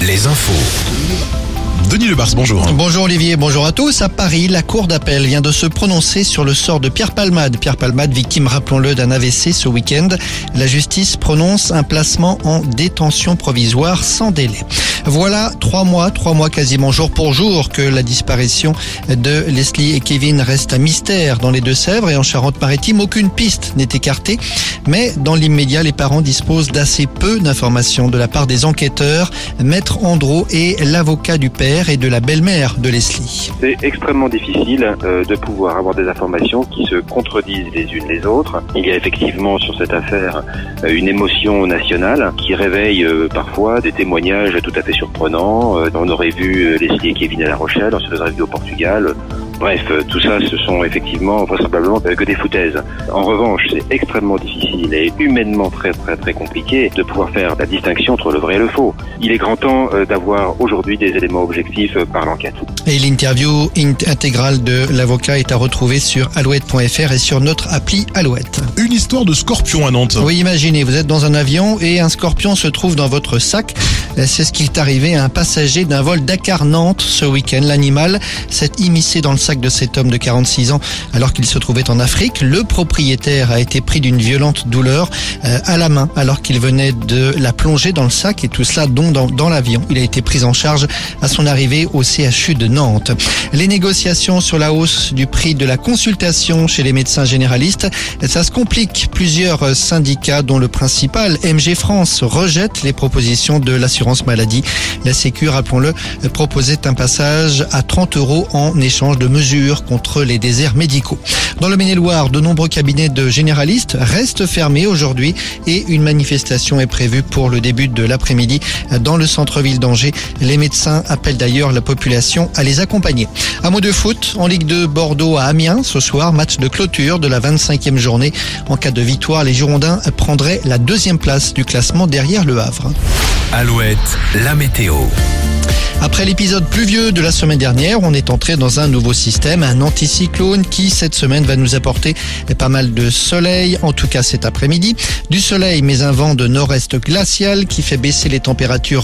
Les infos. Denis Lebars, bonjour. Bonjour Olivier, bonjour à tous. À Paris, la cour d'appel vient de se prononcer sur le sort de Pierre Palmade. Pierre Palmade, victime, rappelons-le, d'un AVC ce week-end. La justice prononce un placement en détention provisoire sans délai. Voilà trois mois, trois mois quasiment jour pour jour que la disparition de Leslie et Kevin reste un mystère dans les Deux-Sèvres et en Charente-Maritime. Aucune piste n'est écartée, mais dans l'immédiat, les parents disposent d'assez peu d'informations de la part des enquêteurs. Maître Andro est l'avocat du père et de la belle-mère de Leslie. C'est extrêmement difficile euh, de pouvoir avoir des informations qui se contredisent les unes les autres. Il y a effectivement sur cette affaire euh, une émotion nationale qui réveille euh, parfois des témoignages tout à fait surprenants. On aurait vu Leslie et Kevin à La Rochelle, on se les aurait vus au Portugal. Bref, tout ça, ce sont effectivement vraisemblablement que des foutaises. En revanche, c'est extrêmement difficile et humainement très très très compliqué de pouvoir faire la distinction entre le vrai et le faux. Il est grand temps d'avoir aujourd'hui des éléments objectifs par l'enquête. Et l'interview intégrale de l'avocat est à retrouver sur alouette.fr et sur notre appli Alouette. Une histoire de scorpion à Nantes. Oui, imaginez, vous êtes dans un avion et un scorpion se trouve dans votre sac. C'est ce qui est arrivé à un passager d'un vol Dakar-Nantes ce week-end. L'animal s'est immiscé dans le sac de cet homme de 46 ans alors qu'il se trouvait en Afrique. Le propriétaire a été pris d'une violente douleur euh, à la main alors qu'il venait de la plonger dans le sac et tout cela donc dans, dans l'avion. Il a été pris en charge à son arrivée au CHU de Nantes. Les négociations sur la hausse du prix de la consultation chez les médecins généralistes, ça se complique. Plusieurs syndicats, dont le principal, MG France, rejettent les propositions de La Sécu, rappelons-le, proposait un passage à 30 euros en échange de mesures contre les déserts médicaux. Dans le Maine-et-Loire, de nombreux cabinets de généralistes restent fermés aujourd'hui et une manifestation est prévue pour le début de l'après-midi dans le centre-ville d'Angers. Les médecins appellent d'ailleurs la population à les accompagner. Un mot de foot en Ligue 2 Bordeaux à Amiens ce soir, match de clôture de la 25e journée. En cas de victoire, les Girondins prendraient la deuxième place du classement derrière le Havre. Alouette, la météo. Après l'épisode pluvieux de la semaine dernière, on est entré dans un nouveau système, un anticyclone qui cette semaine va nous apporter pas mal de soleil, en tout cas cet après-midi. Du soleil mais un vent de nord-est glacial qui fait baisser les températures